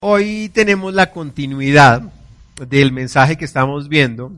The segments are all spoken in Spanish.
Hoy tenemos la continuidad del mensaje que estamos viendo.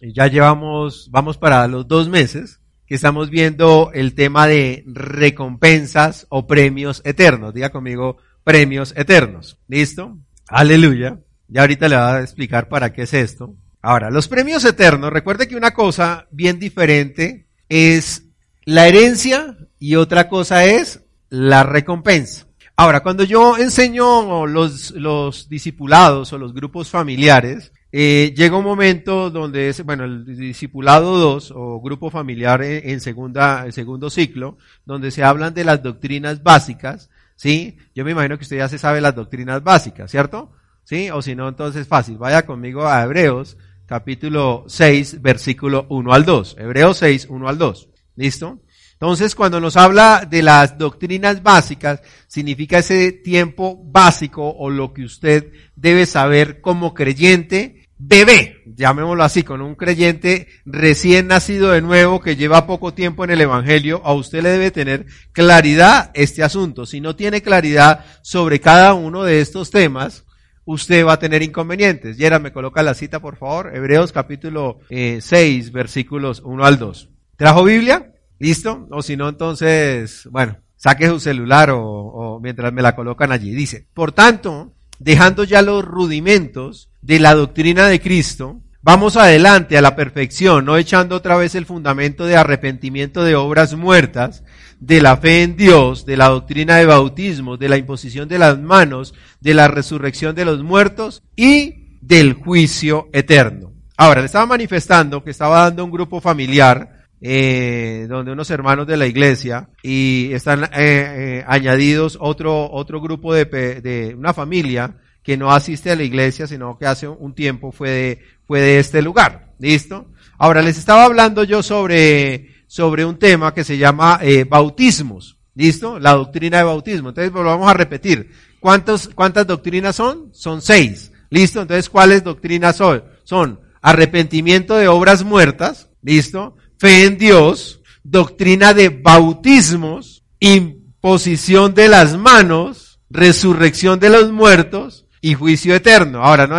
Ya llevamos, vamos para los dos meses que estamos viendo el tema de recompensas o premios eternos. Diga conmigo, premios eternos. ¿Listo? Aleluya. Ya ahorita le voy a explicar para qué es esto. Ahora, los premios eternos, recuerde que una cosa bien diferente es la herencia y otra cosa es la recompensa. Ahora, cuando yo enseño los, los discipulados o los grupos familiares, eh, llega un momento donde es, bueno, el discipulado 2 o grupo familiar en, segunda, en segundo ciclo, donde se hablan de las doctrinas básicas, ¿sí? Yo me imagino que usted ya se sabe las doctrinas básicas, ¿cierto? ¿Sí? O si no, entonces fácil. Vaya conmigo a Hebreos, capítulo 6, versículo 1 al 2. Hebreos 6, 1 al 2. ¿Listo? Entonces, cuando nos habla de las doctrinas básicas, significa ese tiempo básico o lo que usted debe saber como creyente, bebé, llamémoslo así, con un creyente recién nacido de nuevo que lleva poco tiempo en el Evangelio, a usted le debe tener claridad este asunto. Si no tiene claridad sobre cada uno de estos temas, usted va a tener inconvenientes. Yera, me coloca la cita, por favor. Hebreos capítulo 6, eh, versículos 1 al 2. ¿Trajo Biblia? ¿Listo? O si no, entonces, bueno, saque su celular o, mientras me la colocan allí. Dice, por tanto, dejando ya los rudimentos de la doctrina de Cristo, vamos adelante a la perfección, no echando otra vez el fundamento de arrepentimiento de obras muertas, de la fe en Dios, de la doctrina de bautismo, de la imposición de las manos, de la resurrección de los muertos y del juicio eterno. Ahora, le estaba manifestando que estaba dando un grupo familiar eh, donde unos hermanos de la iglesia y están eh, eh, añadidos otro, otro grupo de, de, una familia que no asiste a la iglesia, sino que hace un tiempo fue de, fue de este lugar. ¿Listo? Ahora les estaba hablando yo sobre, sobre un tema que se llama eh, bautismos. ¿Listo? La doctrina de bautismo. Entonces, pues, vamos a repetir. ¿Cuántos, ¿Cuántas doctrinas son? Son seis. ¿Listo? Entonces, ¿cuáles doctrinas son? Son arrepentimiento de obras muertas. ¿Listo? Fe en Dios, doctrina de bautismos, imposición de las manos, resurrección de los muertos y juicio eterno. Ahora, no,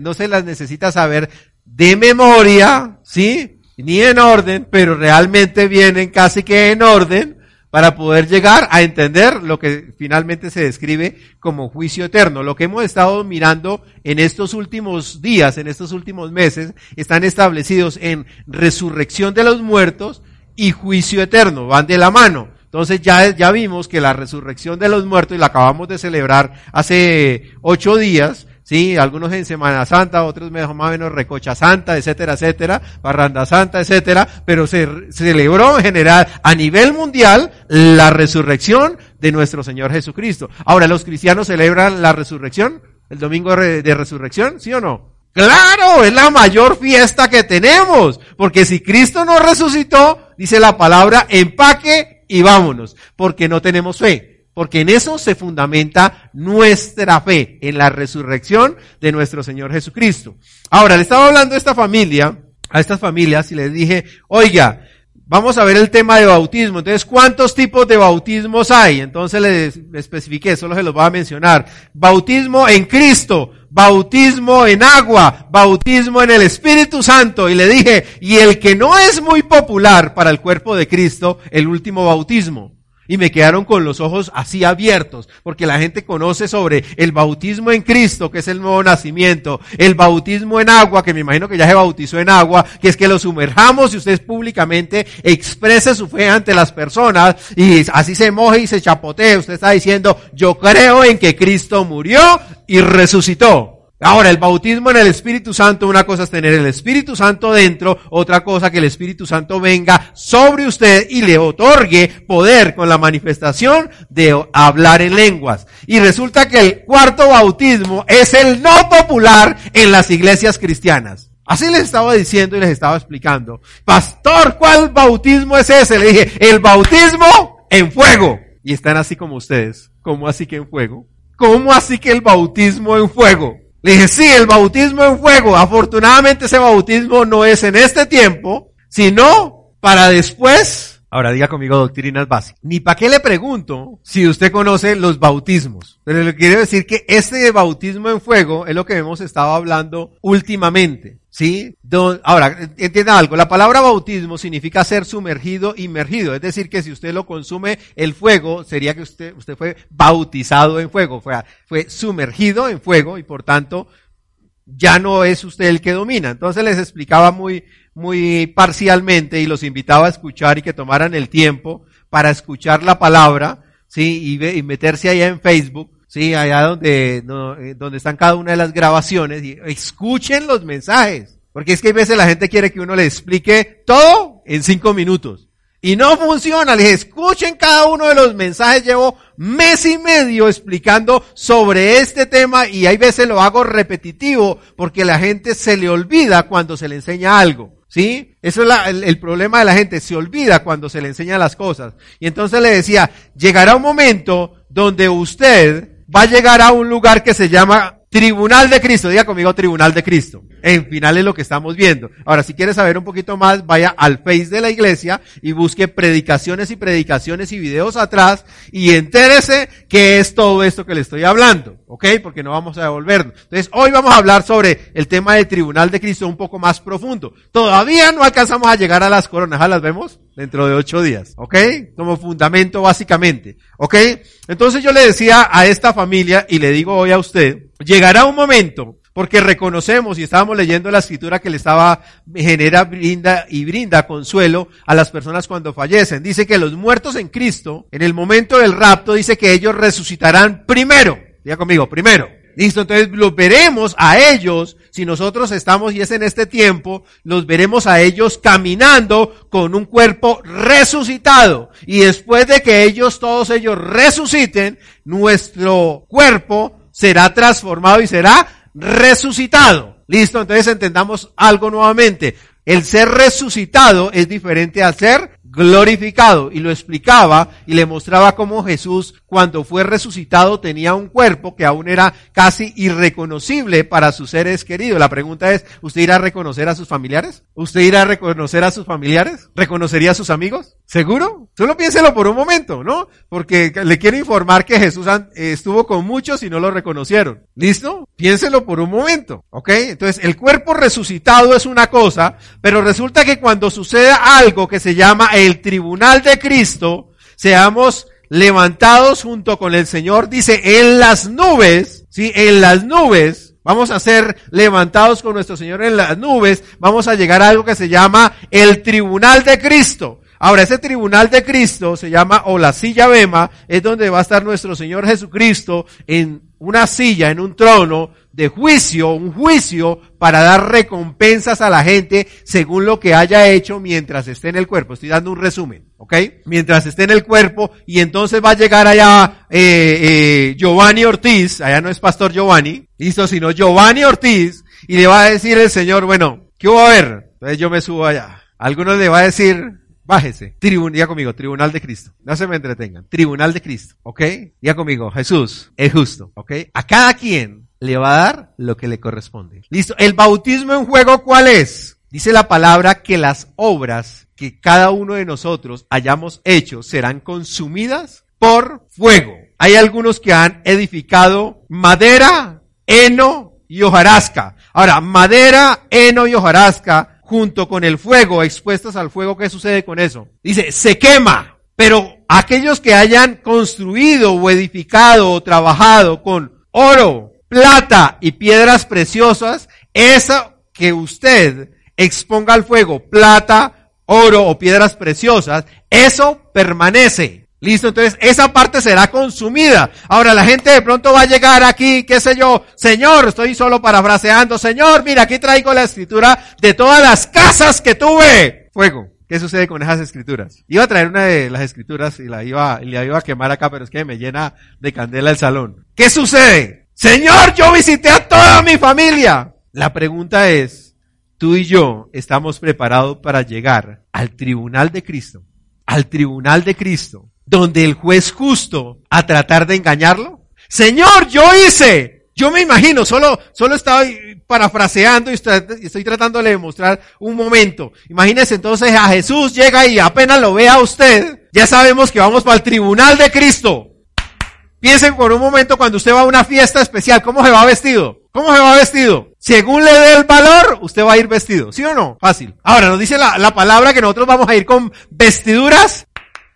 no se las necesita saber de memoria, ¿sí? Ni en orden, pero realmente vienen casi que en orden para poder llegar a entender lo que finalmente se describe como juicio eterno. Lo que hemos estado mirando en estos últimos días, en estos últimos meses, están establecidos en resurrección de los muertos y juicio eterno, van de la mano. Entonces ya, ya vimos que la resurrección de los muertos, y la acabamos de celebrar hace ocho días, Sí, algunos en Semana Santa, otros más o menos Recocha Santa, etcétera, etcétera, Barranda Santa, etcétera, pero se, celebró en general a nivel mundial la resurrección de nuestro Señor Jesucristo. Ahora, ¿los cristianos celebran la resurrección? ¿El domingo de resurrección? ¿Sí o no? Claro, es la mayor fiesta que tenemos, porque si Cristo no resucitó, dice la palabra, empaque y vámonos, porque no tenemos fe porque en eso se fundamenta nuestra fe, en la resurrección de nuestro Señor Jesucristo. Ahora, le estaba hablando a esta familia, a estas familias, y les dije, oiga, vamos a ver el tema de bautismo. Entonces, ¿cuántos tipos de bautismos hay? Entonces les especifiqué, solo se los voy a mencionar. Bautismo en Cristo, bautismo en agua, bautismo en el Espíritu Santo. Y le dije, y el que no es muy popular para el cuerpo de Cristo, el último bautismo y me quedaron con los ojos así abiertos, porque la gente conoce sobre el bautismo en Cristo, que es el nuevo nacimiento, el bautismo en agua, que me imagino que ya se bautizó en agua, que es que lo sumerjamos y usted públicamente exprese su fe ante las personas y así se moje y se chapotee. Usted está diciendo, yo creo en que Cristo murió y resucitó. Ahora, el bautismo en el Espíritu Santo, una cosa es tener el Espíritu Santo dentro, otra cosa que el Espíritu Santo venga sobre usted y le otorgue poder con la manifestación de hablar en lenguas. Y resulta que el cuarto bautismo es el no popular en las iglesias cristianas. Así les estaba diciendo y les estaba explicando. Pastor, ¿cuál bautismo es ese? Le dije, el bautismo en fuego. Y están así como ustedes. ¿Cómo así que en fuego? ¿Cómo así que el bautismo en fuego? Le dije, sí, el bautismo en fuego. Afortunadamente ese bautismo no es en este tiempo, sino para después. Ahora diga conmigo doctrinas básicas. Ni para qué le pregunto si usted conoce los bautismos. Pero le quiero decir que este bautismo en fuego es lo que hemos estado hablando últimamente. ¿Sí? ahora, entienda algo, la palabra bautismo significa ser sumergido, inmergido. Es decir, que si usted lo consume el fuego, sería que usted, usted fue bautizado en fuego, fue, fue sumergido en fuego y por tanto ya no es usted el que domina. Entonces les explicaba muy, muy parcialmente y los invitaba a escuchar y que tomaran el tiempo para escuchar la palabra, sí, y, y meterse allá en Facebook Sí, allá donde, eh, donde están cada una de las grabaciones y escuchen los mensajes. Porque es que a veces la gente quiere que uno le explique todo en cinco minutos. Y no funciona. Les escuchen cada uno de los mensajes. Llevo mes y medio explicando sobre este tema y hay veces lo hago repetitivo porque la gente se le olvida cuando se le enseña algo. ¿Sí? Eso es el, el, problema de la gente. Se olvida cuando se le enseña las cosas. Y entonces le decía, llegará un momento donde usted va a llegar a un lugar que se llama Tribunal de Cristo. Diga conmigo Tribunal de Cristo. En final es lo que estamos viendo. Ahora, si quiere saber un poquito más, vaya al Face de la iglesia y busque predicaciones y predicaciones y videos atrás y entérese qué es todo esto que le estoy hablando. ¿Ok? Porque no vamos a devolvernos. Entonces, hoy vamos a hablar sobre el tema del Tribunal de Cristo un poco más profundo. Todavía no alcanzamos a llegar a las coronas. ¿Ah, las vemos? Dentro de ocho días. ¿Ok? Como fundamento básicamente. ¿Ok? Entonces yo le decía a esta familia y le digo hoy a usted, llegará un momento porque reconocemos y estábamos leyendo la escritura que le estaba, genera, brinda y brinda consuelo a las personas cuando fallecen. Dice que los muertos en Cristo, en el momento del rapto, dice que ellos resucitarán primero. Diga conmigo, primero. Listo, entonces los veremos a ellos, si nosotros estamos y es en este tiempo, los veremos a ellos caminando con un cuerpo resucitado. Y después de que ellos, todos ellos resuciten, nuestro cuerpo será transformado y será resucitado. Listo, entonces entendamos algo nuevamente. El ser resucitado es diferente al ser glorificado. Y lo explicaba y le mostraba cómo Jesús, cuando fue resucitado, tenía un cuerpo que aún era casi irreconocible para sus seres queridos. La pregunta es, ¿usted irá a reconocer a sus familiares? ¿Usted irá a reconocer a sus familiares? ¿Reconocería a sus amigos? ¿Seguro? Solo piénselo por un momento, ¿no? Porque le quiero informar que Jesús estuvo con muchos y no lo reconocieron. ¿Listo? Piénselo por un momento, ¿ok? Entonces, el cuerpo resucitado es una cosa, pero resulta que cuando sucede algo que se llama el tribunal de Cristo, seamos levantados junto con el Señor, dice, en las nubes, sí, en las nubes, vamos a ser levantados con nuestro Señor en las nubes, vamos a llegar a algo que se llama el tribunal de Cristo. Ahora, ese tribunal de Cristo se llama, o la silla Bema, es donde va a estar nuestro Señor Jesucristo en una silla, en un trono de juicio, un juicio para dar recompensas a la gente según lo que haya hecho mientras esté en el cuerpo. Estoy dando un resumen, ¿ok? Mientras esté en el cuerpo y entonces va a llegar allá eh, eh, Giovanni Ortiz, allá no es Pastor Giovanni, listo, sino Giovanni Ortiz y le va a decir el Señor, bueno, ¿qué va a ver? Entonces yo me subo allá. Algunos le va a decir, Bájese. Tribunal, diga conmigo, tribunal de Cristo. No se me entretengan. Tribunal de Cristo. ¿Ok? Diga conmigo, Jesús es justo. ¿Ok? A cada quien le va a dar lo que le corresponde. Listo. El bautismo en juego, ¿cuál es? Dice la palabra que las obras que cada uno de nosotros hayamos hecho serán consumidas por fuego. Hay algunos que han edificado madera, heno y hojarasca. Ahora, madera, heno y hojarasca junto con el fuego, expuestas al fuego, ¿qué sucede con eso? Dice, se quema, pero aquellos que hayan construido o edificado o trabajado con oro, plata y piedras preciosas, eso que usted exponga al fuego, plata, oro o piedras preciosas, eso permanece. Listo, entonces esa parte será consumida. Ahora la gente de pronto va a llegar aquí, qué sé yo, Señor, estoy solo parafraseando, Señor, mira, aquí traigo la escritura de todas las casas que tuve. Fuego. ¿Qué sucede con esas escrituras? Iba a traer una de las escrituras y la iba, y la iba a quemar acá, pero es que me llena de candela el salón. ¿Qué sucede? Señor, yo visité a toda mi familia. La pregunta es, tú y yo estamos preparados para llegar al tribunal de Cristo, al tribunal de Cristo, donde el juez justo a tratar de engañarlo? Señor, yo hice. Yo me imagino, solo, solo estaba parafraseando y estoy, tratando de mostrar un momento. Imagínese entonces a Jesús llega y apenas lo vea usted, ya sabemos que vamos para el tribunal de Cristo. Piensen por un momento cuando usted va a una fiesta especial, ¿cómo se va vestido? ¿Cómo se va vestido? Según le dé el valor, usted va a ir vestido. ¿Sí o no? Fácil. Ahora nos dice la, la palabra que nosotros vamos a ir con vestiduras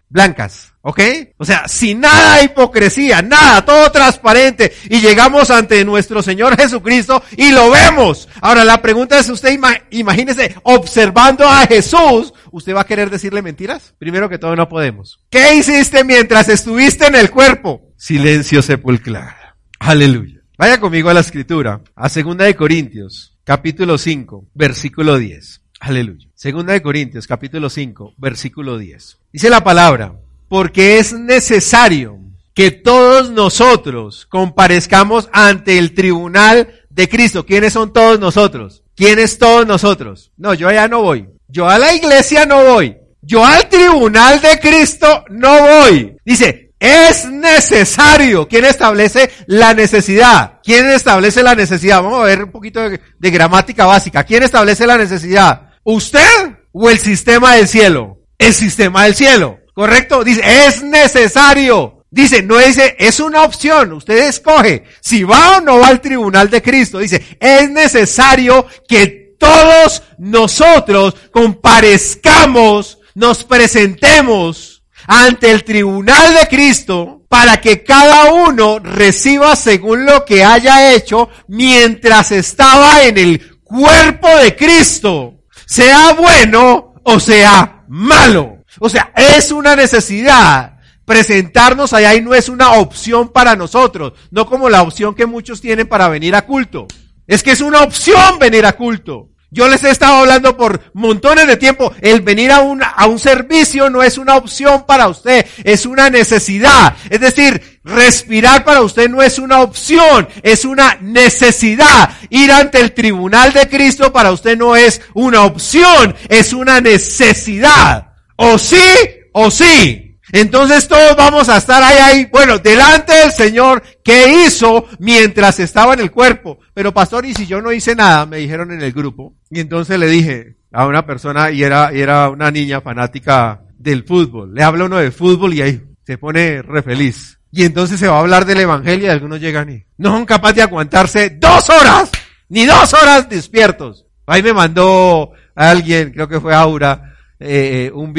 blancas. ¿Ok? O sea, sin nada de hipocresía, nada, todo transparente. Y llegamos ante nuestro Señor Jesucristo y lo vemos. Ahora la pregunta es, usted imagínese, observando a Jesús, ¿usted va a querer decirle mentiras? Primero que todo no podemos. ¿Qué hiciste mientras estuviste en el cuerpo? Silencio sepulcral. Aleluya. Vaya conmigo a la escritura, a segunda de Corintios, capítulo 5, versículo 10. Aleluya. Segunda de Corintios, capítulo 5, versículo 10. Dice la palabra, porque es necesario que todos nosotros comparezcamos ante el tribunal de Cristo. ¿Quiénes son todos nosotros? ¿Quiénes todos nosotros? No, yo allá no voy. Yo a la iglesia no voy. Yo al tribunal de Cristo no voy. Dice, es necesario. ¿Quién establece la necesidad? ¿Quién establece la necesidad? Vamos a ver un poquito de, de gramática básica. ¿Quién establece la necesidad? ¿Usted o el sistema del cielo? El sistema del cielo. ¿Correcto? Dice, es necesario. Dice, no dice, es una opción. Usted escoge si va o no va al tribunal de Cristo. Dice, es necesario que todos nosotros comparezcamos, nos presentemos ante el tribunal de Cristo para que cada uno reciba según lo que haya hecho mientras estaba en el cuerpo de Cristo, sea bueno o sea malo. O sea, es una necesidad presentarnos allá y no es una opción para nosotros, no como la opción que muchos tienen para venir a culto. Es que es una opción venir a culto. Yo les he estado hablando por montones de tiempo. El venir a un, a un servicio no es una opción para usted, es una necesidad. Es decir, respirar para usted no es una opción, es una necesidad. Ir ante el tribunal de Cristo para usted no es una opción, es una necesidad. O sí, o sí. Entonces todos vamos a estar ahí, ahí, bueno, delante del Señor, ¿qué hizo mientras estaba en el cuerpo? Pero pastor, y si yo no hice nada, me dijeron en el grupo. Y entonces le dije a una persona, y era, y era una niña fanática del fútbol. Le habla uno de fútbol y ahí se pone re feliz. Y entonces se va a hablar del evangelio y algunos llegan y no son capaces de aguantarse dos horas, ni dos horas despiertos. Ahí me mandó alguien, creo que fue Aura, eh, un,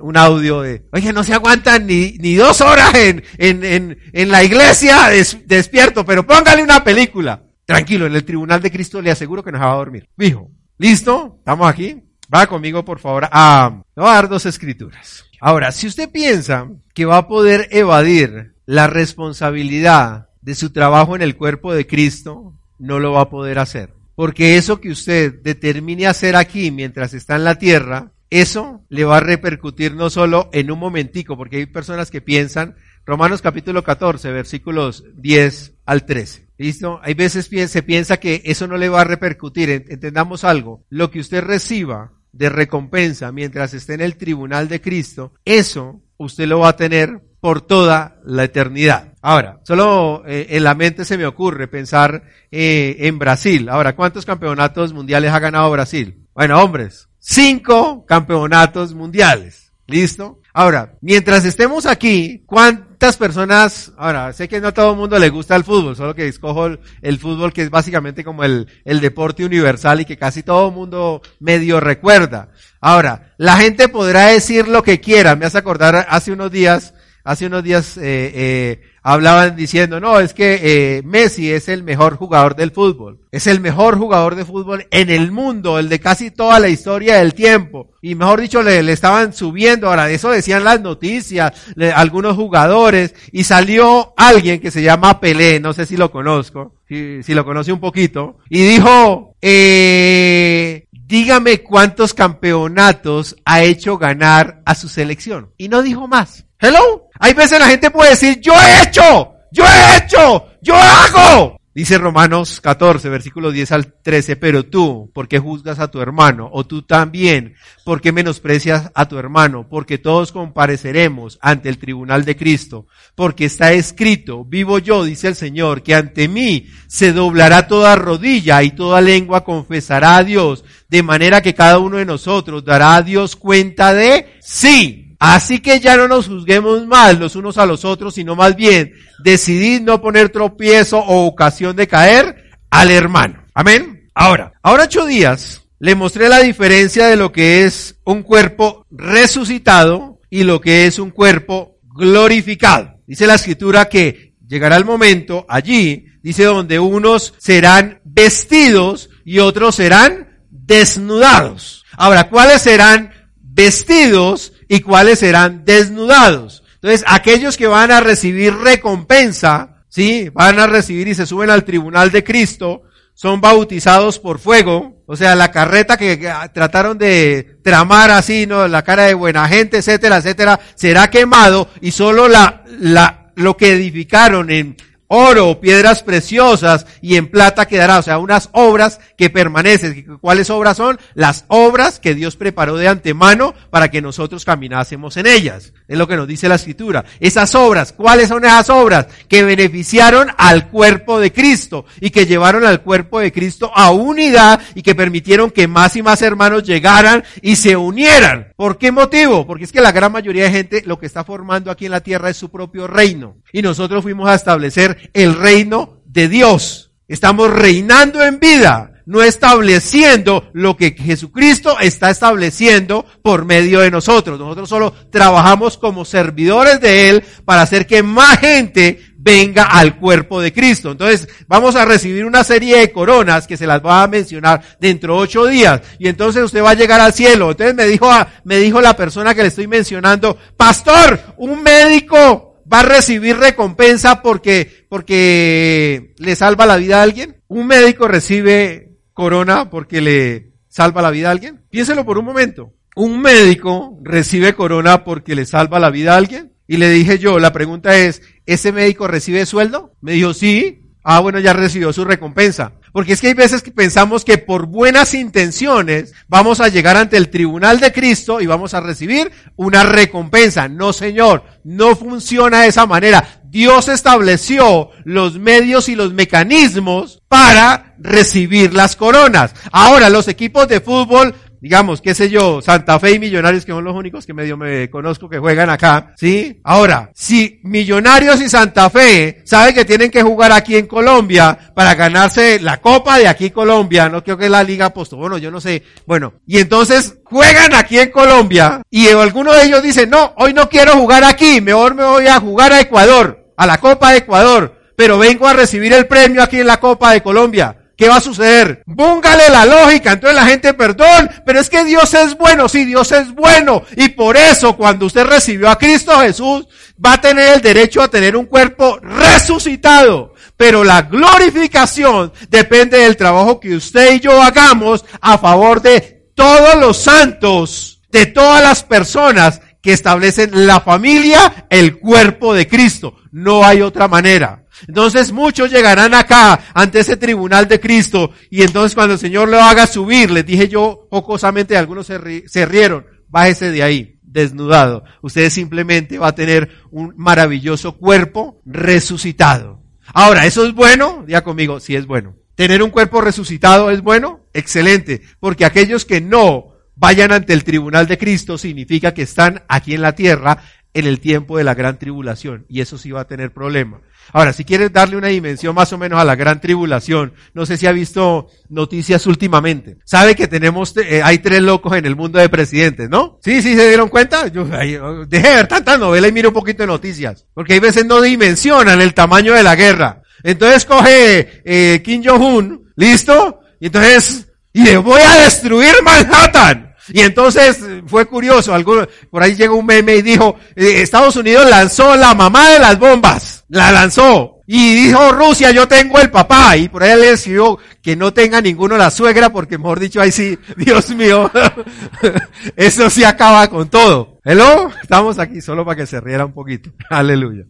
un, audio de, oye, no se aguantan ni, ni dos horas en, en, en, en la iglesia despierto, pero póngale una película. Tranquilo, en el tribunal de Cristo le aseguro que nos va a dormir. Dijo, ¿listo? ¿Estamos aquí? Va conmigo, por favor, a, a dar dos escrituras. Ahora, si usted piensa que va a poder evadir la responsabilidad de su trabajo en el cuerpo de Cristo, no lo va a poder hacer. Porque eso que usted determine hacer aquí mientras está en la tierra, eso le va a repercutir no solo en un momentico, porque hay personas que piensan, Romanos capítulo 14, versículos 10 al 13. ¿Listo? Hay veces se piensa que eso no le va a repercutir. Entendamos algo. Lo que usted reciba de recompensa mientras esté en el tribunal de Cristo, eso usted lo va a tener por toda la eternidad. Ahora, solo eh, en la mente se me ocurre pensar eh, en Brasil. Ahora, ¿cuántos campeonatos mundiales ha ganado Brasil? Bueno, hombres, cinco campeonatos mundiales. ¿Listo? Ahora, mientras estemos aquí, ¿cuántas personas, ahora, sé que no a todo el mundo le gusta el fútbol, solo que escojo el, fútbol que es básicamente como el, el deporte universal y que casi todo el mundo medio recuerda. Ahora, la gente podrá decir lo que quiera. Me hace acordar hace unos días, hace unos días, eh, eh, hablaban diciendo, no, es que eh, Messi es el mejor jugador del fútbol. Es el mejor jugador de fútbol en el mundo, el de casi toda la historia del tiempo. Y mejor dicho, le, le estaban subiendo, ahora eso decían las noticias, algunos jugadores, y salió alguien que se llama Pelé, no sé si lo conozco, si, si lo conoce un poquito, y dijo, eh, dígame cuántos campeonatos ha hecho ganar a su selección. Y no dijo más. Hello. Hay veces la gente puede decir, yo he hecho, yo he hecho, yo hago. Dice Romanos 14, versículo 10 al 13, pero tú, ¿por qué juzgas a tu hermano? O tú también, ¿por qué menosprecias a tu hermano? Porque todos compareceremos ante el tribunal de Cristo, porque está escrito, vivo yo, dice el Señor, que ante mí se doblará toda rodilla y toda lengua confesará a Dios, de manera que cada uno de nosotros dará a Dios cuenta de sí. Así que ya no nos juzguemos mal los unos a los otros, sino más bien decidid no poner tropiezo o ocasión de caer al hermano. Amén. Ahora, ahora ocho días le mostré la diferencia de lo que es un cuerpo resucitado y lo que es un cuerpo glorificado. Dice la escritura que llegará el momento allí, dice donde unos serán vestidos y otros serán desnudados. Ahora, ¿cuáles serán vestidos y cuáles serán desnudados. Entonces, aquellos que van a recibir recompensa, ¿sí? Van a recibir y se suben al tribunal de Cristo, son bautizados por fuego, o sea, la carreta que trataron de tramar así, ¿no? La cara de buena gente, etcétera, etcétera, será quemado y solo la, la, lo que edificaron en oro, piedras preciosas y en plata quedará, o sea, unas obras que permanecen. ¿Cuáles obras son? Las obras que Dios preparó de antemano para que nosotros caminásemos en ellas. Es lo que nos dice la escritura. Esas obras, ¿cuáles son esas obras? Que beneficiaron al cuerpo de Cristo y que llevaron al cuerpo de Cristo a unidad y que permitieron que más y más hermanos llegaran y se unieran. ¿Por qué motivo? Porque es que la gran mayoría de gente lo que está formando aquí en la tierra es su propio reino. Y nosotros fuimos a establecer el reino de Dios. Estamos reinando en vida, no estableciendo lo que Jesucristo está estableciendo por medio de nosotros. Nosotros solo trabajamos como servidores de Él para hacer que más gente venga al cuerpo de Cristo. Entonces, vamos a recibir una serie de coronas que se las va a mencionar dentro de ocho días. Y entonces usted va a llegar al cielo. Entonces me dijo, me dijo la persona que le estoy mencionando, pastor, un médico va a recibir recompensa porque, porque le salva la vida a alguien? ¿Un médico recibe corona porque le salva la vida a alguien? Piénselo por un momento. ¿Un médico recibe corona porque le salva la vida a alguien? Y le dije yo, la pregunta es, ¿ese médico recibe sueldo? Me dijo, sí. Ah, bueno, ya recibió su recompensa. Porque es que hay veces que pensamos que por buenas intenciones vamos a llegar ante el tribunal de Cristo y vamos a recibir una recompensa. No, Señor, no funciona de esa manera. Dios estableció los medios y los mecanismos para recibir las coronas. Ahora, los equipos de fútbol digamos, qué sé yo, Santa Fe y Millonarios, que son los únicos que medio me conozco que juegan acá, ¿sí? Ahora, si Millonarios y Santa Fe saben que tienen que jugar aquí en Colombia para ganarse la Copa de aquí Colombia, no creo que la Liga Posto, bueno, yo no sé, bueno, y entonces juegan aquí en Colombia y alguno de ellos dice, no, hoy no quiero jugar aquí, mejor me voy a jugar a Ecuador, a la Copa de Ecuador, pero vengo a recibir el premio aquí en la Copa de Colombia. ¿Qué va a suceder? Póngale la lógica. Entonces la gente, perdón, pero es que Dios es bueno. Sí, Dios es bueno. Y por eso cuando usted recibió a Cristo Jesús, va a tener el derecho a tener un cuerpo resucitado. Pero la glorificación depende del trabajo que usted y yo hagamos a favor de todos los santos, de todas las personas que establecen la familia, el cuerpo de Cristo. No hay otra manera. Entonces muchos llegarán acá ante ese tribunal de Cristo y entonces cuando el Señor lo haga subir, les dije yo jocosamente, algunos se, rieron, bájese de ahí, desnudado. Usted simplemente va a tener un maravilloso cuerpo resucitado. Ahora, ¿eso es bueno? Diga conmigo, sí es bueno. ¿Tener un cuerpo resucitado es bueno? Excelente, porque aquellos que no vayan ante el tribunal de Cristo significa que están aquí en la tierra en el tiempo de la gran tribulación. Y eso sí va a tener problema. Ahora, si quieres darle una dimensión más o menos a la gran tribulación, no sé si ha visto noticias últimamente. Sabe que tenemos, eh, hay tres locos en el mundo de presidentes, ¿no? Sí, sí, se dieron cuenta. Yo, deje de ver tantas novelas y miro un poquito de noticias. Porque hay veces no dimensionan el tamaño de la guerra. Entonces coge eh, Kim Jong-un, ¿listo? Y entonces, y le voy a destruir Manhattan. Y entonces fue curioso, por ahí llegó un meme y dijo, eh, Estados Unidos lanzó la mamá de las bombas, la lanzó. Y dijo Rusia, yo tengo el papá. Y por ahí le decidió que no tenga ninguno la suegra, porque mejor dicho, ahí sí, Dios mío, eso sí acaba con todo. Hello, estamos aquí solo para que se riera un poquito. Aleluya.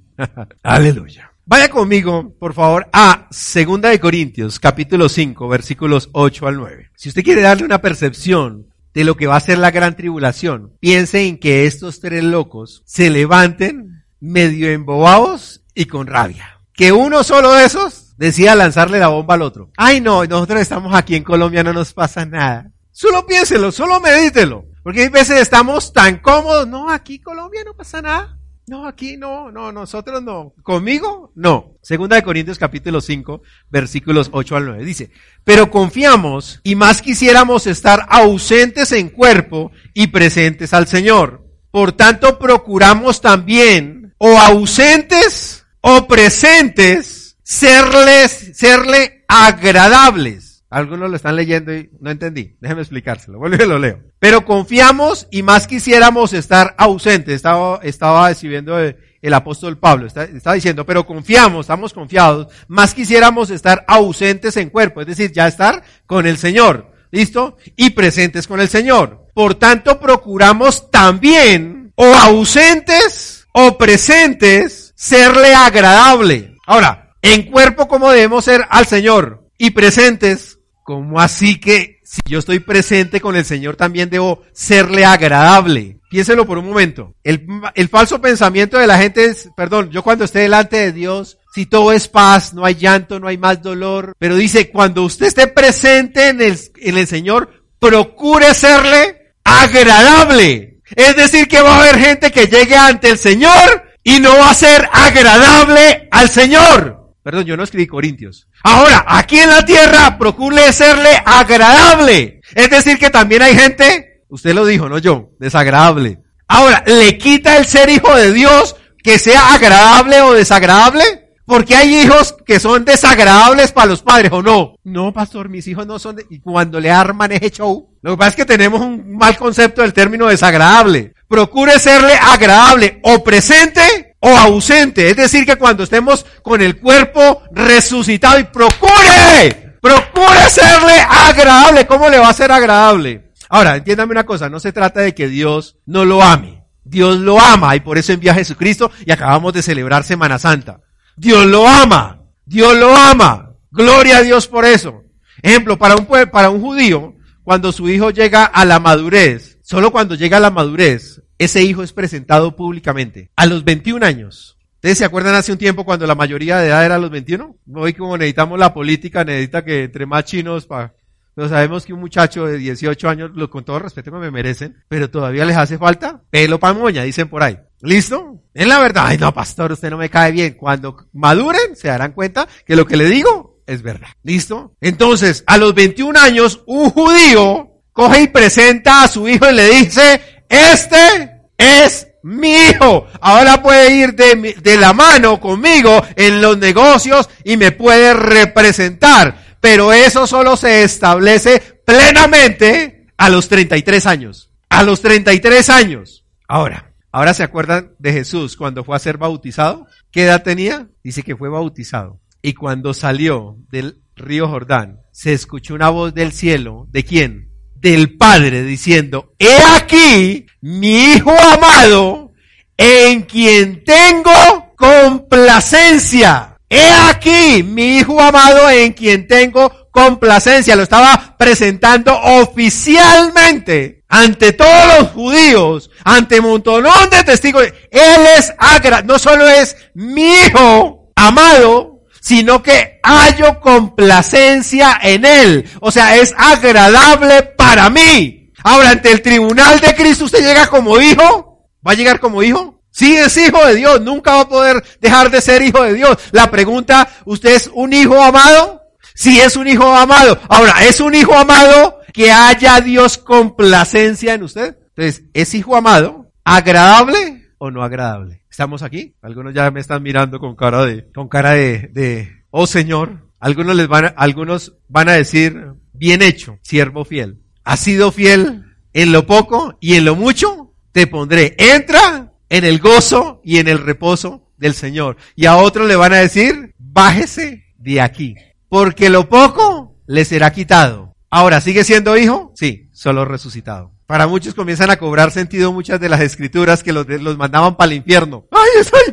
Aleluya. Vaya conmigo, por favor, a Segunda de Corintios, capítulo 5, versículos 8 al 9. Si usted quiere darle una percepción de lo que va a ser la gran tribulación, piense en que estos tres locos se levanten medio embobados y con rabia. Que uno solo de esos decida lanzarle la bomba al otro. Ay no, nosotros estamos aquí en Colombia, no nos pasa nada. Solo piénselo, solo medítelo. Porque hay veces estamos tan cómodos, no, aquí Colombia no pasa nada. No, aquí no, no, nosotros no. ¿Conmigo? No. Segunda de Corintios capítulo 5, versículos 8 al 9. Dice, pero confiamos y más quisiéramos estar ausentes en cuerpo y presentes al Señor. Por tanto, procuramos también, o ausentes o presentes, serles, serle agradables algunos lo están leyendo y no entendí. Déjeme explicárselo. Vuelvo y lo leo. Pero confiamos y más quisiéramos estar ausentes. Estaba, estaba escribiendo el, apóstol Pablo. estaba diciendo, pero confiamos, estamos confiados. Más quisiéramos estar ausentes en cuerpo. Es decir, ya estar con el Señor. ¿Listo? Y presentes con el Señor. Por tanto, procuramos también, o ausentes o presentes, serle agradable. Ahora, en cuerpo como debemos ser al Señor y presentes ¿Cómo así que si yo estoy presente con el Señor también debo serle agradable? Piénselo por un momento. El, el, falso pensamiento de la gente es, perdón, yo cuando esté delante de Dios, si todo es paz, no hay llanto, no hay más dolor, pero dice, cuando usted esté presente en el, en el Señor, procure serle agradable. Es decir, que va a haber gente que llegue ante el Señor y no va a ser agradable al Señor. Perdón, yo no escribí Corintios. Ahora, aquí en la tierra, procure serle agradable. Es decir, que también hay gente, usted lo dijo, no yo, desagradable. Ahora, ¿le quita el ser hijo de Dios que sea agradable o desagradable? Porque hay hijos que son desagradables para los padres, ¿o no? No, pastor, mis hijos no son de... Y cuando le arman ese show, lo que pasa es que tenemos un mal concepto del término desagradable. Procure serle agradable o presente o ausente. Es decir, que cuando estemos con el cuerpo resucitado y procure, procure serle agradable. ¿Cómo le va a ser agradable? Ahora, entiéndame una cosa, no se trata de que Dios no lo ame. Dios lo ama y por eso envía a Jesucristo y acabamos de celebrar Semana Santa. Dios lo ama. Dios lo ama. Gloria a Dios por eso. Ejemplo, para un, para un judío, cuando su hijo llega a la madurez, solo cuando llega a la madurez, ese hijo es presentado públicamente a los 21 años. ¿Ustedes se acuerdan hace un tiempo cuando la mayoría de edad era a los 21? Hoy como necesitamos la política, necesita que entre más chinos para... Pero sabemos que un muchacho de 18 años, lo, con todo respeto que me merecen, pero todavía les hace falta pelo para moña, dicen por ahí. ¿Listo? Es la verdad. Ay, no, pastor, usted no me cae bien. Cuando maduren, se darán cuenta que lo que le digo es verdad. ¿Listo? Entonces, a los 21 años, un judío coge y presenta a su hijo y le dice, este es mi hijo. Ahora puede ir de, de la mano conmigo en los negocios y me puede representar. Pero eso solo se establece plenamente a los 33 años. A los 33 años. Ahora, ahora se acuerdan de Jesús cuando fue a ser bautizado. ¿Qué edad tenía? Dice que fue bautizado. Y cuando salió del río Jordán, se escuchó una voz del cielo. ¿De quién? Del Padre diciendo, he aquí mi Hijo amado en quien tengo complacencia. He aquí mi Hijo amado en quien tengo complacencia. Lo estaba presentando oficialmente ante todos los judíos, ante un montón de testigos. Él es agra, no solo es mi Hijo amado, sino que hallo complacencia en Él. O sea, es agradable para mí. Ahora, ante el tribunal de Cristo, ¿usted llega como hijo? ¿Va a llegar como hijo? Sí es hijo de Dios, nunca va a poder dejar de ser hijo de Dios. La pregunta, ¿usted es un hijo amado? Sí es un hijo amado. Ahora, ¿es un hijo amado que haya Dios complacencia en usted? Entonces, ¿es hijo amado agradable o no agradable? ¿Estamos aquí? Algunos ya me están mirando con cara de, con cara de, de, oh Señor. Algunos les van a, algunos van a decir, bien hecho, siervo fiel. ¿Has sido fiel en lo poco y en lo mucho? Te pondré. Entra en el gozo y en el reposo del Señor. Y a otros le van a decir, bájese de aquí. Porque lo poco le será quitado. Ahora, ¿sigue siendo hijo? Sí, solo resucitado. Para muchos comienzan a cobrar sentido muchas de las escrituras que los, los mandaban para el infierno. ¡Ay, estoy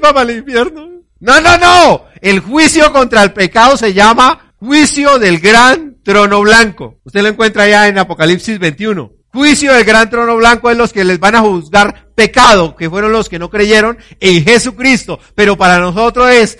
para el infierno! No, no, no. El juicio contra el pecado se llama juicio del gran trono blanco. Usted lo encuentra allá en Apocalipsis 21. Juicio del gran trono blanco es los que les van a juzgar pecado, que fueron los que no creyeron en Jesucristo. Pero para nosotros es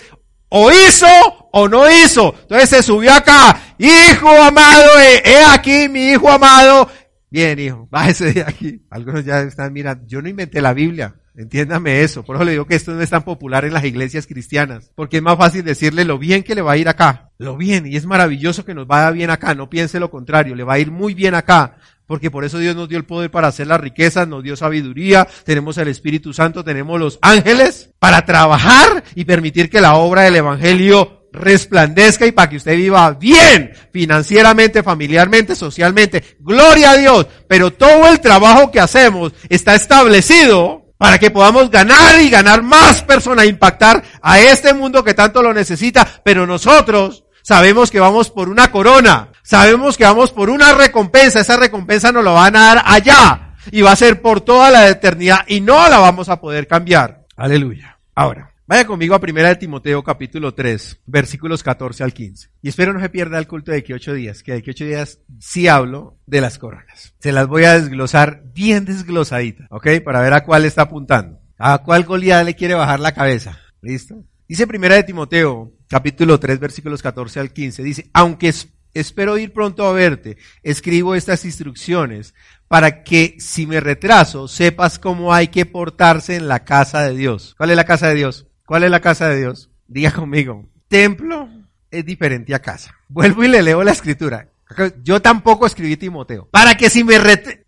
o hizo o no hizo. Entonces se subió acá, hijo amado, he aquí mi hijo amado. Bien, hijo, bájese de aquí. Algunos ya están mirando, yo no inventé la Biblia. Entiéndame eso. Por eso le digo que esto no es tan popular en las iglesias cristianas. Porque es más fácil decirle lo bien que le va a ir acá. Lo bien. Y es maravilloso que nos vaya bien acá. No piense lo contrario. Le va a ir muy bien acá. Porque por eso Dios nos dio el poder para hacer las riquezas, nos dio sabiduría, tenemos el Espíritu Santo, tenemos los ángeles para trabajar y permitir que la obra del Evangelio resplandezca y para que usted viva bien financieramente, familiarmente, socialmente. Gloria a Dios. Pero todo el trabajo que hacemos está establecido para que podamos ganar y ganar más personas, impactar a este mundo que tanto lo necesita, pero nosotros sabemos que vamos por una corona, sabemos que vamos por una recompensa, esa recompensa nos la van a dar allá y va a ser por toda la eternidad y no la vamos a poder cambiar. Aleluya. Ahora, Vaya conmigo a Primera de Timoteo capítulo 3, versículos 14 al 15. Y espero no se pierda el culto de que ocho días, que de que ocho días sí hablo de las coronas. Se las voy a desglosar bien desglosadita, ¿ok? Para ver a cuál está apuntando. A cuál Goliat le quiere bajar la cabeza. ¿Listo? Dice Primera de Timoteo capítulo 3, versículos 14 al 15. Dice, aunque espero ir pronto a verte, escribo estas instrucciones para que si me retraso sepas cómo hay que portarse en la casa de Dios. ¿Cuál es la casa de Dios? ¿Cuál es la casa de Dios? Diga conmigo. Templo es diferente a casa. Vuelvo y le leo la escritura. Yo tampoco escribí Timoteo. Para que si me rete...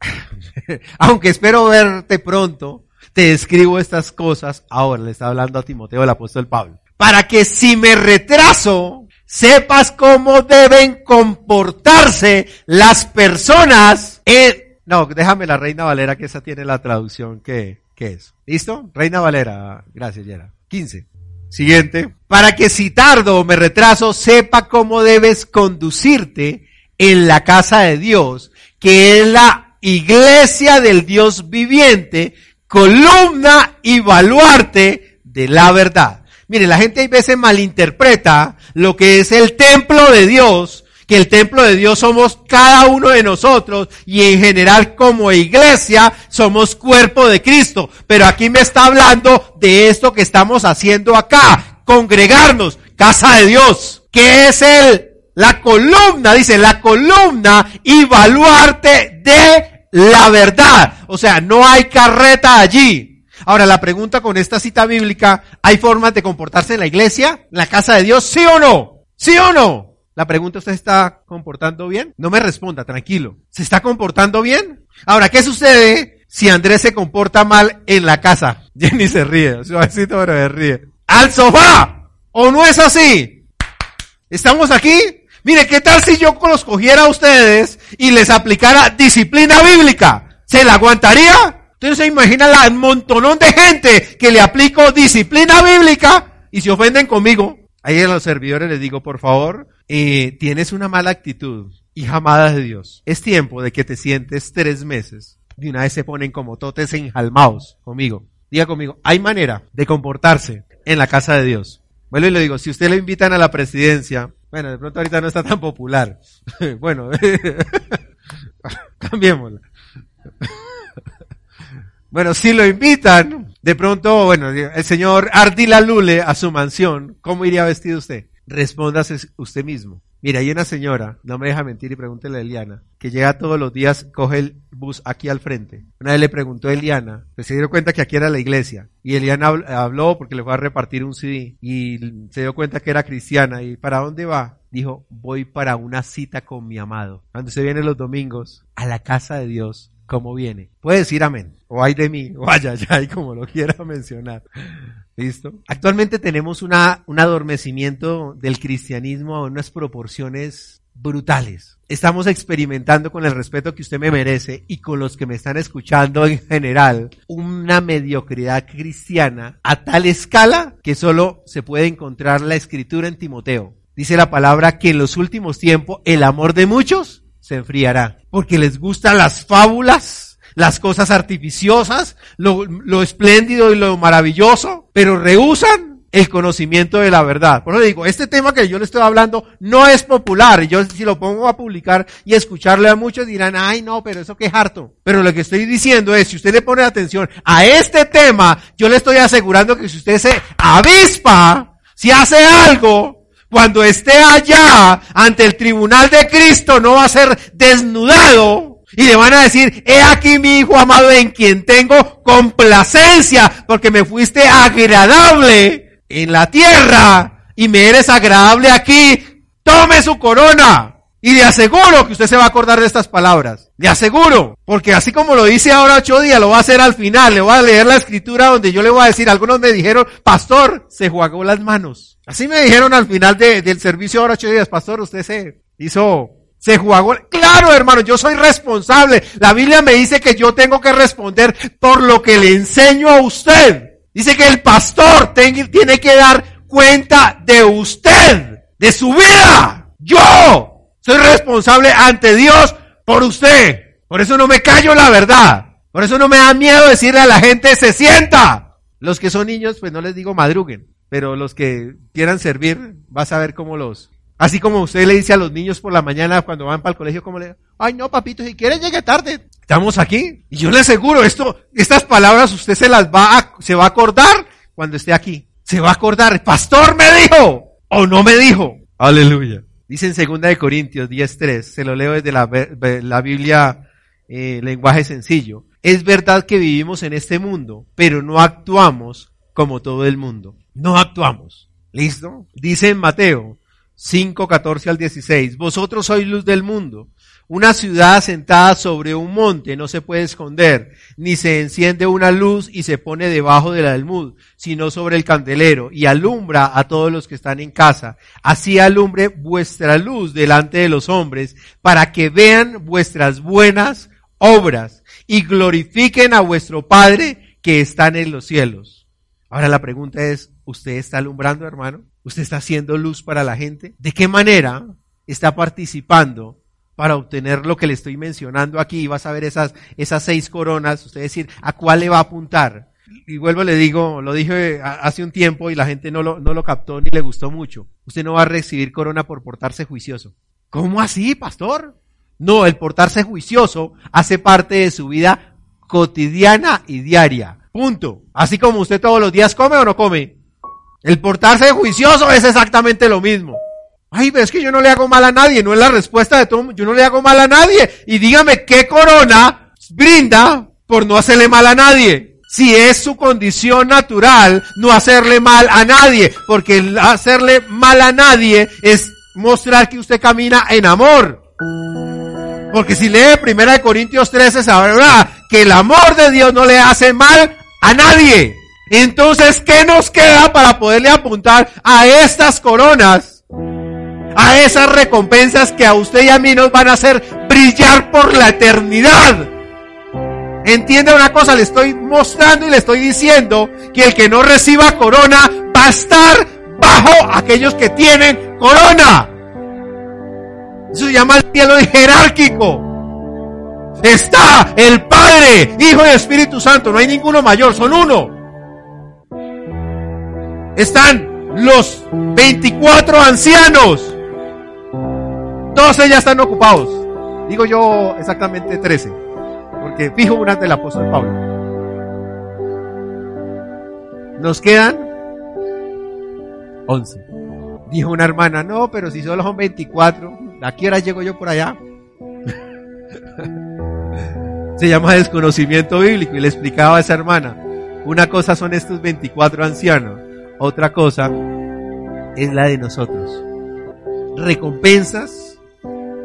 Aunque espero verte pronto, te escribo estas cosas. Ahora le está hablando a Timoteo el apóstol Pablo. Para que si me retraso, sepas cómo deben comportarse las personas en... No, déjame la Reina Valera que esa tiene la traducción que, que es. ¿Listo? Reina Valera. Gracias, Yera. 15. Siguiente. Para que si tardo o me retraso, sepa cómo debes conducirte en la casa de Dios, que es la iglesia del Dios viviente, columna y baluarte de la verdad. Mire, la gente a veces malinterpreta lo que es el templo de Dios que el templo de Dios somos cada uno de nosotros y en general como iglesia somos cuerpo de Cristo. Pero aquí me está hablando de esto que estamos haciendo acá, congregarnos, casa de Dios. ¿Qué es el, la columna? Dice, la columna y baluarte de la verdad. O sea, no hay carreta allí. Ahora, la pregunta con esta cita bíblica, ¿hay formas de comportarse en la iglesia, la casa de Dios? ¿Sí o no? ¿Sí o no? La pregunta, ¿usted está comportando bien? No me responda, tranquilo. ¿Se está comportando bien? Ahora, ¿qué sucede si Andrés se comporta mal en la casa? Jenny se ríe, suavecito, pero se ríe. ¡Al sofá! ¿O no es así? ¿Estamos aquí? Mire, ¿qué tal si yo los cogiera a ustedes y les aplicara disciplina bíblica? ¿Se la aguantaría? Entonces se imagina la montonón de gente que le aplico disciplina bíblica y se ofenden conmigo. Ahí a los servidores les digo, por favor, eh, tienes una mala actitud, hija amada de Dios. Es tiempo de que te sientes tres meses. De una vez se ponen como totes enjalmados conmigo. Diga conmigo, hay manera de comportarse en la casa de Dios. Bueno, y le digo, si usted le invitan a la presidencia, bueno, de pronto ahorita no está tan popular. bueno, cambiémosla. Bueno, si lo invitan, de pronto, bueno, el señor Ardila Lule a su mansión, ¿cómo iría vestido usted? Respóndase usted mismo. Mira, hay una señora, no me deja mentir y pregúntele a Eliana, que llega todos los días, coge el bus aquí al frente. Una vez le preguntó a Eliana, pues se dio cuenta que aquí era la iglesia. Y Eliana habló porque le fue a repartir un CD y se dio cuenta que era cristiana. ¿Y para dónde va? Dijo, voy para una cita con mi amado. Cuando se viene los domingos, a la casa de Dios, ¿cómo viene? Puede decir amén, o ay de mí, o vaya ya, y como lo quiera mencionar. ¿Listo? Actualmente tenemos una, un adormecimiento del cristianismo a unas proporciones brutales. Estamos experimentando con el respeto que usted me merece y con los que me están escuchando en general una mediocridad cristiana a tal escala que solo se puede encontrar la escritura en Timoteo. Dice la palabra que en los últimos tiempos el amor de muchos se enfriará porque les gustan las fábulas las cosas artificiosas, lo, lo espléndido y lo maravilloso, pero rehusan el conocimiento de la verdad. Por eso digo, este tema que yo le estoy hablando no es popular. Yo si lo pongo a publicar y escucharle a muchos dirán, ay no, pero eso que es harto. Pero lo que estoy diciendo es, si usted le pone atención a este tema, yo le estoy asegurando que si usted se avispa, si hace algo, cuando esté allá ante el tribunal de Cristo no va a ser desnudado y le van a decir, he aquí mi hijo amado en quien tengo complacencia, porque me fuiste agradable en la tierra y me eres agradable aquí. Tome su corona. Y le aseguro que usted se va a acordar de estas palabras. Le aseguro. Porque así como lo dice ahora ocho días, lo va a hacer al final. Le voy a leer la escritura donde yo le voy a decir, algunos me dijeron, pastor, se jugó las manos. Así me dijeron al final del servicio ahora ocho días, pastor, usted se hizo se jugó. Claro, hermano, yo soy responsable. La Biblia me dice que yo tengo que responder por lo que le enseño a usted. Dice que el pastor tiene que dar cuenta de usted, de su vida. Yo soy responsable ante Dios por usted. Por eso no me callo la verdad. Por eso no me da miedo decirle a la gente se sienta. Los que son niños, pues no les digo madruguen. Pero los que quieran servir, vas a ver cómo los, Así como usted le dice a los niños por la mañana cuando van para el colegio, como le ay no papito, si quieren llegue tarde. Estamos aquí. Y yo le aseguro, esto, estas palabras usted se las va a, se va a acordar cuando esté aquí. Se va a acordar, pastor me dijo, o no me dijo. Aleluya. Dice en segunda de Corintios 10.3, se lo leo desde la, la Biblia, eh, lenguaje sencillo. Es verdad que vivimos en este mundo, pero no actuamos como todo el mundo. No actuamos. ¿Listo? Dice en Mateo, 5, 14 al 16. Vosotros sois luz del mundo. Una ciudad sentada sobre un monte no se puede esconder, ni se enciende una luz y se pone debajo del almud, sino sobre el candelero, y alumbra a todos los que están en casa. Así alumbre vuestra luz delante de los hombres, para que vean vuestras buenas obras y glorifiquen a vuestro Padre que está en los cielos. Ahora la pregunta es, ¿usted está alumbrando, hermano? ¿Usted está haciendo luz para la gente? ¿De qué manera está participando para obtener lo que le estoy mencionando aquí? Vas a ver esas, esas seis coronas, usted decir, ¿a cuál le va a apuntar? Y vuelvo, le digo, lo dije hace un tiempo y la gente no lo, no lo captó ni le gustó mucho. Usted no va a recibir corona por portarse juicioso. ¿Cómo así, pastor? No, el portarse juicioso hace parte de su vida cotidiana y diaria. Punto. Así como usted todos los días come o no come. El portarse juicioso es exactamente lo mismo. Ay, ves que yo no le hago mal a nadie, no es la respuesta de todo, yo no le hago mal a nadie. Y dígame qué corona brinda por no hacerle mal a nadie. Si es su condición natural no hacerle mal a nadie, porque hacerle mal a nadie es mostrar que usted camina en amor. Porque si lee Primera de Corintios 13 sabrá que el amor de Dios no le hace mal a nadie. Entonces, ¿qué nos queda para poderle apuntar a estas coronas? A esas recompensas que a usted y a mí nos van a hacer brillar por la eternidad. Entienda una cosa, le estoy mostrando y le estoy diciendo que el que no reciba corona va a estar bajo aquellos que tienen corona. Eso se llama el cielo jerárquico. Está el Padre, Hijo y Espíritu Santo. No hay ninguno mayor, son uno están los 24 ancianos. 12 ya están ocupados. Digo yo exactamente 13. Porque fijo una del apóstol Pablo. Nos quedan 11. Dijo una hermana, no, pero si solo son 24, ¿a qué hora llego yo por allá? Se llama desconocimiento bíblico y le explicaba a esa hermana, una cosa son estos 24 ancianos, otra cosa es la de nosotros. Recompensas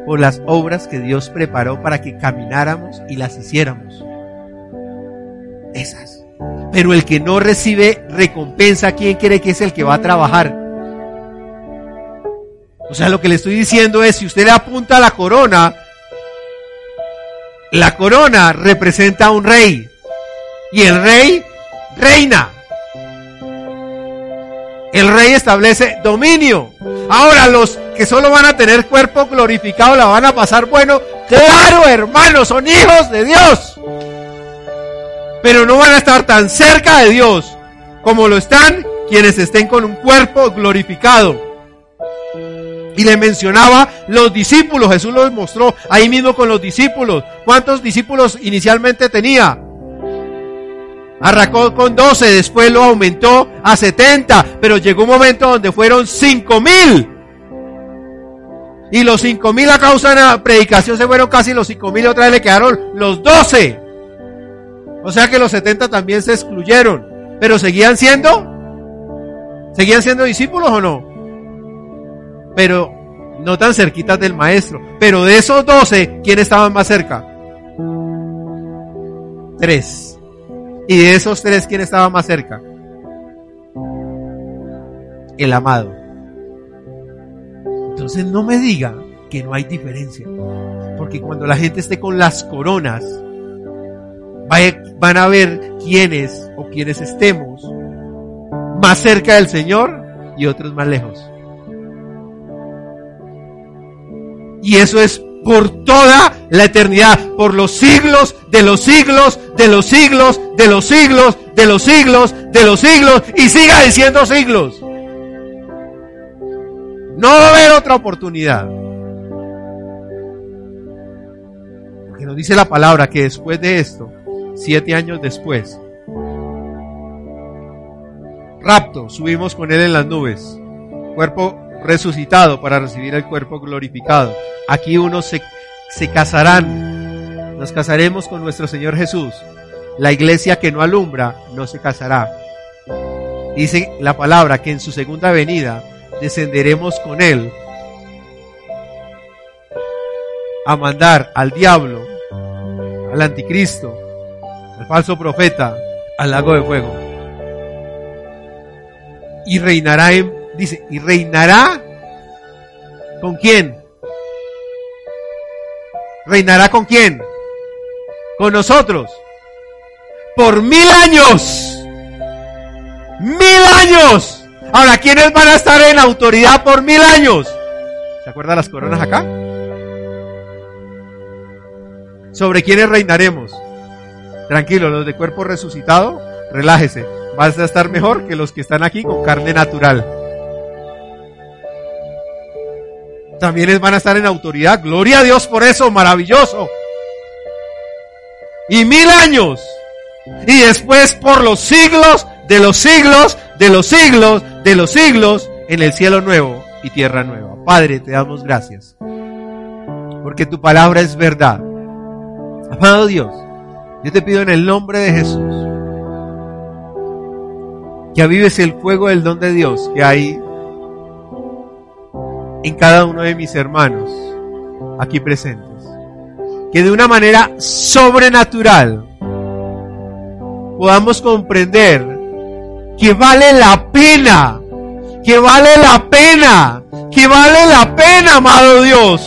por las obras que Dios preparó para que camináramos y las hiciéramos. Esas. Pero el que no recibe recompensa, ¿quién cree que es el que va a trabajar? O sea, lo que le estoy diciendo es, si usted le apunta la corona, la corona representa a un rey. Y el rey reina. El rey establece dominio. Ahora los que solo van a tener cuerpo glorificado la van a pasar bueno. Claro, hermanos, son hijos de Dios. Pero no van a estar tan cerca de Dios como lo están quienes estén con un cuerpo glorificado. Y le mencionaba los discípulos, Jesús los mostró ahí mismo con los discípulos. ¿Cuántos discípulos inicialmente tenía? Arrancó con 12, después lo aumentó a 70, pero llegó un momento donde fueron 5 mil. Y los 5 mil a causa de la predicación se fueron casi los 5 mil, otra vez le quedaron los 12. O sea que los 70 también se excluyeron, pero seguían siendo, seguían siendo discípulos o no? Pero no tan cerquitas del maestro. Pero de esos 12, ¿quién estaban más cerca? Tres. Y de esos tres, ¿quién estaba más cerca? El amado. Entonces no me diga que no hay diferencia. Porque cuando la gente esté con las coronas, van a ver quiénes o quienes estemos más cerca del Señor y otros más lejos. Y eso es por toda la eternidad, por los siglos de los siglos, de los siglos, de los siglos, de los siglos, de los siglos, y siga diciendo siglos. No va a haber otra oportunidad. Porque nos dice la palabra que después de esto, siete años después, rapto, subimos con él en las nubes, cuerpo resucitado para recibir el cuerpo glorificado. Aquí unos se, se casarán, nos casaremos con nuestro Señor Jesús. La iglesia que no alumbra no se casará. Dice la palabra que en su segunda venida descenderemos con Él a mandar al diablo, al anticristo, al falso profeta, al lago de fuego. Y reinará en Dice, ¿y reinará con quién? ¿Reinará con quién? Con nosotros. Por mil años. Mil años. Ahora, ¿quiénes van a estar en autoridad por mil años? ¿Se acuerdan las coronas acá? ¿Sobre quiénes reinaremos? Tranquilo, los de cuerpo resucitado, relájese. Vas a estar mejor que los que están aquí con carne natural. también van a estar en autoridad. Gloria a Dios por eso, maravilloso. Y mil años. Y después por los siglos de los siglos, de los siglos, de los siglos, en el cielo nuevo y tierra nueva. Padre, te damos gracias. Porque tu palabra es verdad. Amado Dios, yo te pido en el nombre de Jesús que avives el fuego del don de Dios que hay en cada uno de mis hermanos aquí presentes. Que de una manera sobrenatural podamos comprender que vale la pena, que vale la pena, que vale la pena, amado Dios,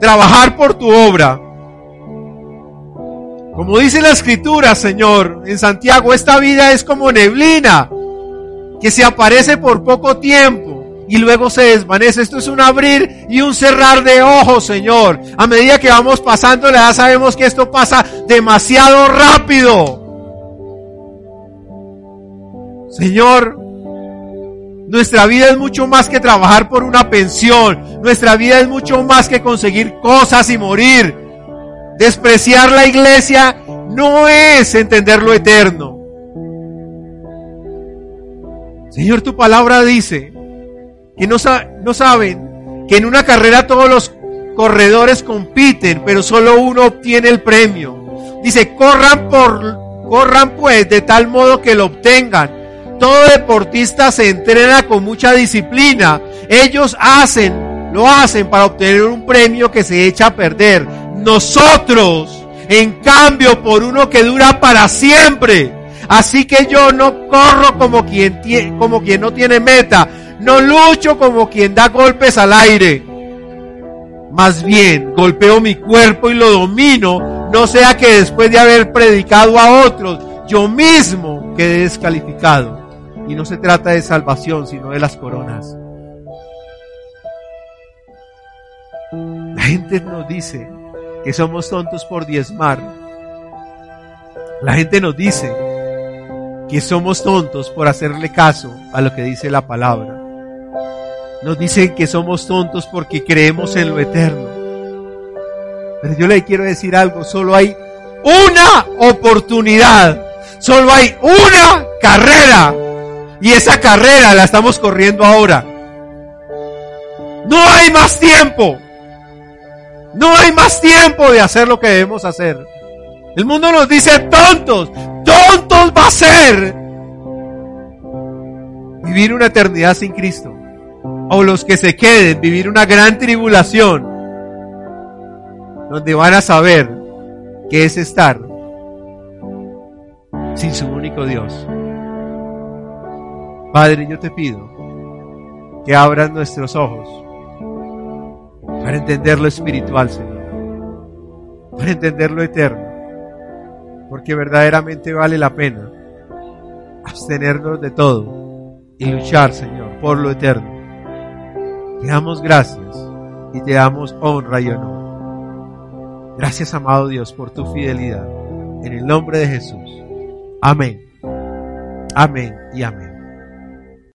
trabajar por tu obra. Como dice la escritura, Señor, en Santiago, esta vida es como neblina, que se aparece por poco tiempo y luego se desvanece. Esto es un abrir y un cerrar de ojos, Señor. A medida que vamos pasando, ya sabemos que esto pasa demasiado rápido. Señor, nuestra vida es mucho más que trabajar por una pensión. Nuestra vida es mucho más que conseguir cosas y morir. Despreciar la iglesia no es entender lo eterno. Señor, tu palabra dice que no, no saben que en una carrera todos los corredores compiten, pero solo uno obtiene el premio. Dice, corran por, corran pues de tal modo que lo obtengan. Todo deportista se entrena con mucha disciplina. Ellos hacen, lo hacen para obtener un premio que se echa a perder. Nosotros, en cambio, por uno que dura para siempre. Así que yo no corro como quien, como quien no tiene meta. No lucho como quien da golpes al aire. Más bien, golpeo mi cuerpo y lo domino, no sea que después de haber predicado a otros, yo mismo quede descalificado. Y no se trata de salvación, sino de las coronas. La gente nos dice que somos tontos por diezmar. La gente nos dice que somos tontos por hacerle caso a lo que dice la palabra. Nos dicen que somos tontos porque creemos en lo eterno. Pero yo le quiero decir algo, solo hay una oportunidad, solo hay una carrera. Y esa carrera la estamos corriendo ahora. No hay más tiempo. No hay más tiempo de hacer lo que debemos hacer. El mundo nos dice tontos, tontos va a ser vivir una eternidad sin Cristo. O los que se queden, vivir una gran tribulación, donde van a saber que es estar sin su único Dios. Padre, yo te pido que abran nuestros ojos para entender lo espiritual, Señor, para entender lo eterno porque verdaderamente vale la pena abstenernos de todo y luchar, Señor, por lo eterno. Te damos gracias y te damos honra y honor. Gracias, amado Dios, por tu fidelidad. En el nombre de Jesús. Amén. Amén y amén.